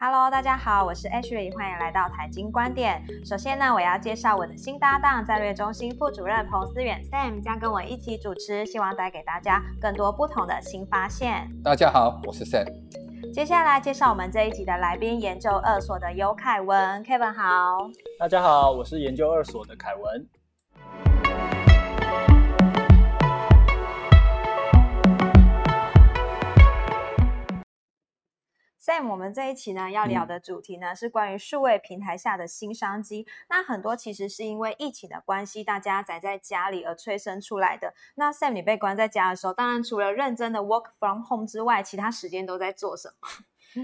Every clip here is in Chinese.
Hello，大家好，我是 Ashley，欢迎来到财经观点。首先呢，我要介绍我的新搭档战略中心副主任彭思远 Sam 将跟我一起主持，希望带给大家更多不同的新发现。大家好，我是 Sam。接下来介绍我们这一集的来宾，研究二所的尤凯文 Kevin 好。大家好，我是研究二所的凯文。在我们这一期呢，要聊的主题呢是关于数位平台下的新商机。那很多其实是因为疫情的关系，大家宅在家里而催生出来的。那 Sam，你被关在家的时候，当然除了认真的 work from home 之外，其他时间都在做什么？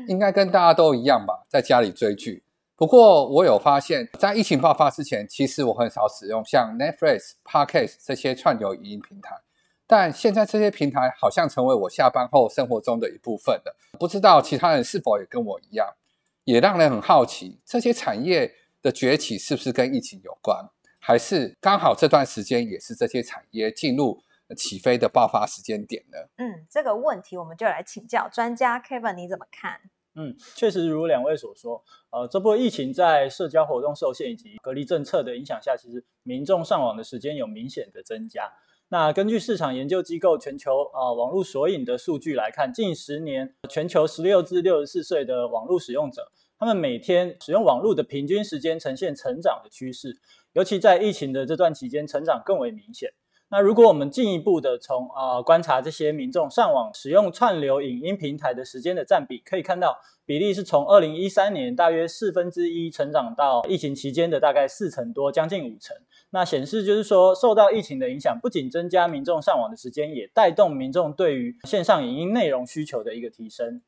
应该跟大家都一样吧，在家里追剧。不过我有发现，在疫情爆发之前，其实我很少使用像 Netflix、Podcast 这些串流影音平台。但现在这些平台好像成为我下班后生活中的一部分了。不知道其他人是否也跟我一样，也让人很好奇，这些产业的崛起是不是跟疫情有关，还是刚好这段时间也是这些产业进入起飞的爆发时间点呢？嗯，这个问题我们就来请教专家 Kevin，你怎么看？嗯，确实如两位所说，呃，这波疫情在社交活动受限以及隔离政策的影响下，其实民众上网的时间有明显的增加。那根据市场研究机构全球啊网络索引的数据来看，近十年全球十六至六十四岁的网络使用者，他们每天使用网络的平均时间呈现成长的趋势，尤其在疫情的这段期间，成长更为明显。那如果我们进一步的从啊观察这些民众上网使用串流影音平台的时间的占比，可以看到比例是从二零一三年大约四分之一成长到疫情期间的大概四成多，将近五成。那显示就是说，受到疫情的影响，不仅增加民众上网的时间，也带动民众对于线上影音内容需求的一个提升。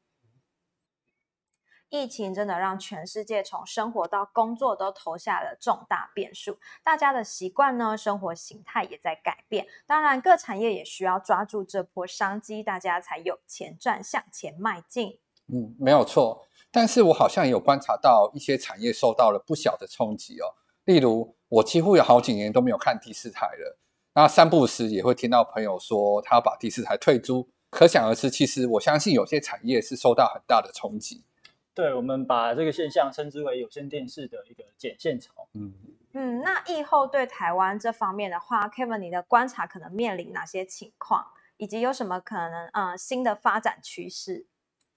疫情真的让全世界从生活到工作都投下了重大变数，大家的习惯呢，生活形态也在改变。当然，各产业也需要抓住这波商机，大家才有钱赚，向前迈进。嗯，没有错。但是我好像有观察到一些产业受到了不小的冲击哦，例如。我几乎有好几年都没有看第四台了。那散步时也会听到朋友说他要把第四台退租，可想而知，其实我相信有些产业是受到很大的冲击。对，我们把这个现象称之为有线电视的一个减线潮。嗯嗯，那疫后对台湾这方面的话，Kevin，你的观察可能面临哪些情况，以及有什么可能呃新的发展趋势？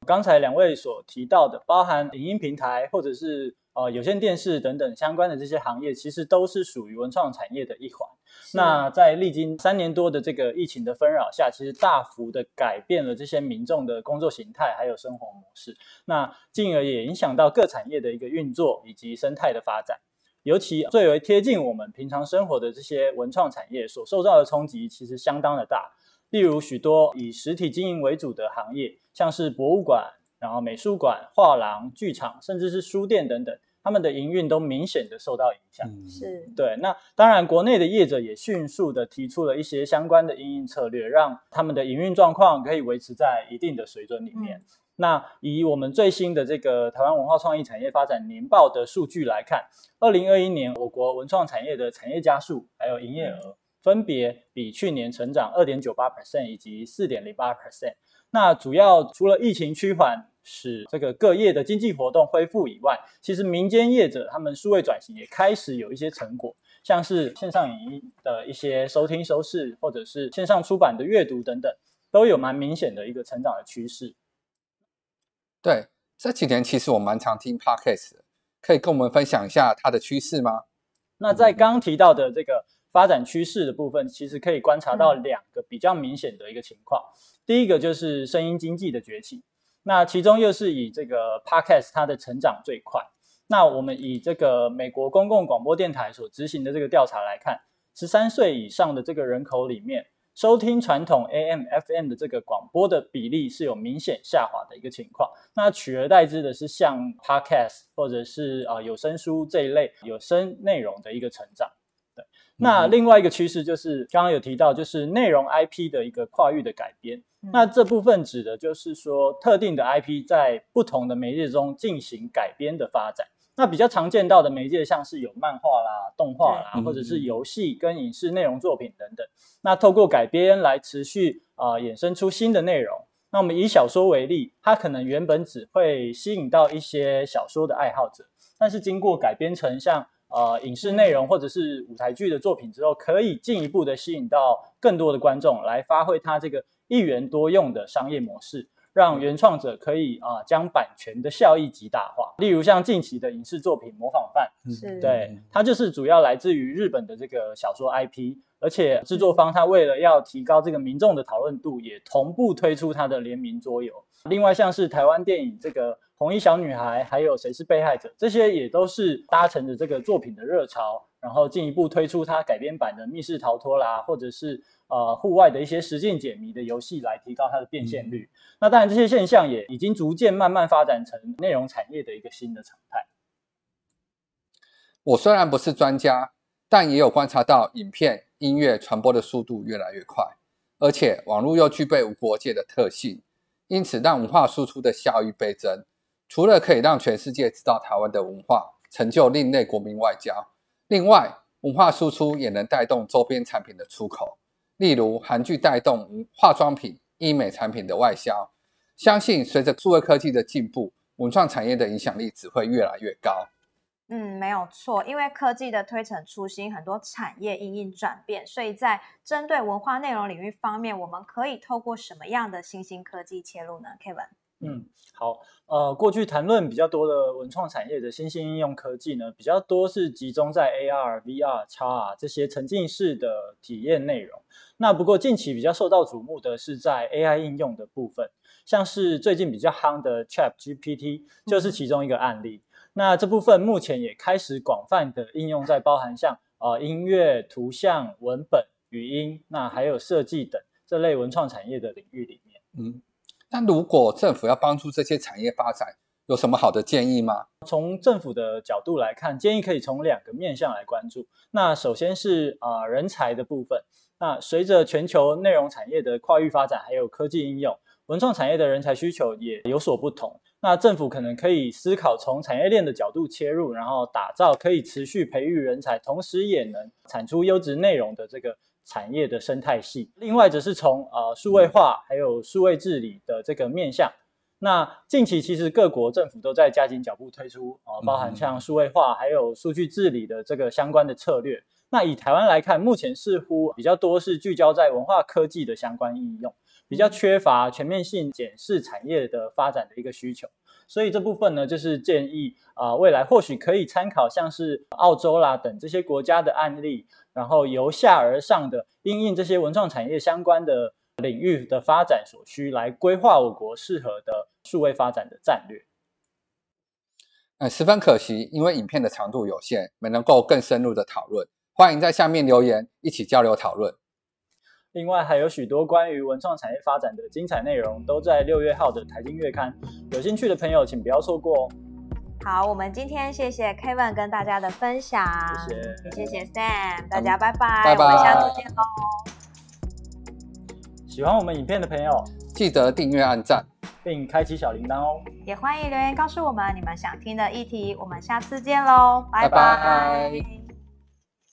刚才两位所提到的，包含影音平台或者是。呃，有线电视等等相关的这些行业，其实都是属于文创产业的一环。那在历经三年多的这个疫情的纷扰下，其实大幅的改变了这些民众的工作形态还有生活模式。那进而也影响到各产业的一个运作以及生态的发展。尤其最为贴近我们平常生活的这些文创产业所受到的冲击，其实相当的大。例如许多以实体经营为主的行业，像是博物馆、然后美术馆、画廊、剧场，甚至是书店等等。他们的营运都明显的受到影响，是对。那当然，国内的业者也迅速的提出了一些相关的营运策略，让他们的营运状况可以维持在一定的水准里面。那以我们最新的这个台湾文化创意产业发展年报的数据来看，二零二一年我国文创产业的产业加速还有营业额，分别比去年成长二点九八 percent 以及四点零八 percent。那主要除了疫情趋缓。使这个各业的经济活动恢复以外，其实民间业者他们数位转型也开始有一些成果，像是线上影音的一些收听收视，或者是线上出版的阅读等等，都有蛮明显的一个成长的趋势。对，这几年其实我蛮常听 podcast，可以跟我们分享一下它的趋势吗？那在刚刚提到的这个发展趋势的部分，其实可以观察到两个比较明显的一个情况，第一个就是声音经济的崛起。那其中又是以这个 podcast 它的成长最快。那我们以这个美国公共广播电台所执行的这个调查来看，十三岁以上的这个人口里面，收听传统 AM、FM 的这个广播的比例是有明显下滑的一个情况。那取而代之的是像 podcast 或者是啊有声书这一类有声内容的一个成长。对。那另外一个趋势就是刚刚有提到，就是内容 IP 的一个跨域的改编。那这部分指的就是说，特定的 IP 在不同的媒介中进行改编的发展。那比较常见到的媒介，像是有漫画啦、动画啦，或者是游戏跟影视内容作品等等。那透过改编来持续啊衍生出新的内容。那我们以小说为例，它可能原本只会吸引到一些小说的爱好者，但是经过改编成像呃影视内容或者是舞台剧的作品之后，可以进一步的吸引到更多的观众来发挥它这个一元多用的商业模式。让原创者可以啊将版权的效益极大化，例如像近期的影视作品《模仿犯》，是，对，它就是主要来自于日本的这个小说 IP，而且制作方他为了要提高这个民众的讨论度，也同步推出它的联名桌游。另外像是台湾电影这个《红衣小女孩》，还有《谁是被害者》，这些也都是搭乘着这个作品的热潮，然后进一步推出它改编版的密室逃脱啦，或者是。呃，户外的一些实境解谜的游戏来提高它的变现率。那当然，这些现象也已经逐渐慢慢发展成内容产业的一个新的常态。我虽然不是专家，但也有观察到影片、音乐传播的速度越来越快，而且网络又具备无国界的特性，因此让文化输出的效益倍增。除了可以让全世界知道台湾的文化，成就另类国民外交，另外文化输出也能带动周边产品的出口。例如韩剧带动化妆品、医美产品的外销，相信随着数位科技的进步，文创产业的影响力只会越来越高。嗯，没有错，因为科技的推陈出新，很多产业因应转变，所以在针对文化内容领域方面，我们可以透过什么样的新兴科技切入呢？Kevin？嗯，好，呃，过去谈论比较多的文创产业的新兴应用科技呢，比较多是集中在 AR、VR、XR 这些沉浸式的体验内容。那不过近期比较受到瞩目的是在 AI 应用的部分，像是最近比较夯的 Chat GPT 就是其中一个案例。那这部分目前也开始广泛的应用在包含像呃音乐、图像、文本、语音，那还有设计等这类文创产业的领域里面。嗯。那如果政府要帮助这些产业发展，有什么好的建议吗？从政府的角度来看，建议可以从两个面向来关注。那首先是啊人才的部分。那随着全球内容产业的跨域发展，还有科技应用，文创产业的人才需求也有所不同。那政府可能可以思考从产业链的角度切入，然后打造可以持续培育人才，同时也能产出优质内容的这个。产业的生态系，另外则是从呃数位化还有数位治理的这个面向。那近期其实各国政府都在加紧脚步推出啊，包含像数位化还有数据治理的这个相关的策略。那以台湾来看，目前似乎比较多是聚焦在文化科技的相关应用，比较缺乏全面性检视产业的发展的一个需求。所以这部分呢，就是建议啊，未来或许可以参考像是澳洲啦等这些国家的案例。然后由下而上的应应这些文创产业相关的领域的发展所需，来规划我国适合的数位发展的战略。哎，十分可惜，因为影片的长度有限，没能够更深入的讨论。欢迎在下面留言，一起交流讨论。另外还有许多关于文创产业发展的精彩内容，都在六月号的财经月刊，有兴趣的朋友请不要错过哦。好，我们今天谢谢 Kevin 跟大家的分享，谢谢，也谢谢 Sam，大家拜拜，拜拜，我们下次见喽。喜欢我们影片的朋友，记得订阅、按赞，并开启小铃铛哦。也欢迎留言告诉我们你们想听的议题，我们下次见喽，拜拜。